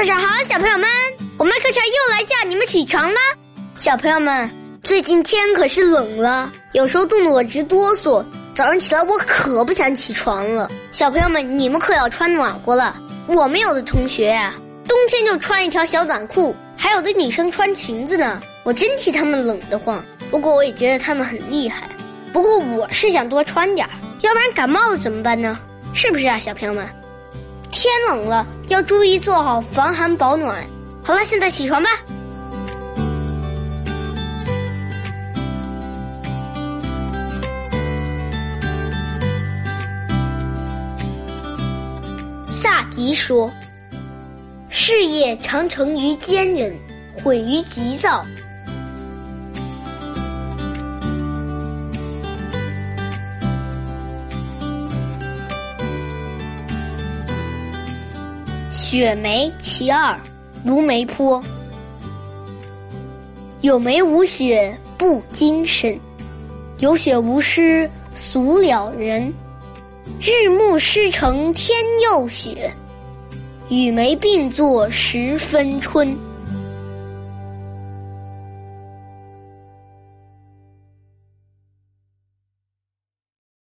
早上好，小朋友们，我麦克乔又来叫你们起床啦。小朋友们，最近天可是冷了，有时候冻得我直哆嗦。早上起来我可不想起床了。小朋友们，你们可要穿暖和了。我们有的同学啊，冬天就穿一条小短裤，还有的女生穿裙子呢。我真替他们冷得慌，不过我也觉得他们很厉害。不过我是想多穿点，要不然感冒了怎么办呢？是不是啊，小朋友们？天冷了，要注意做好防寒保暖。好了，现在起床吧。萨迪说：“事业常成于坚忍，毁于急躁。”雪梅其二，卢梅坡。有梅无雪不精神，有雪无诗俗了人。日暮诗成天又雪，与梅并作十分春。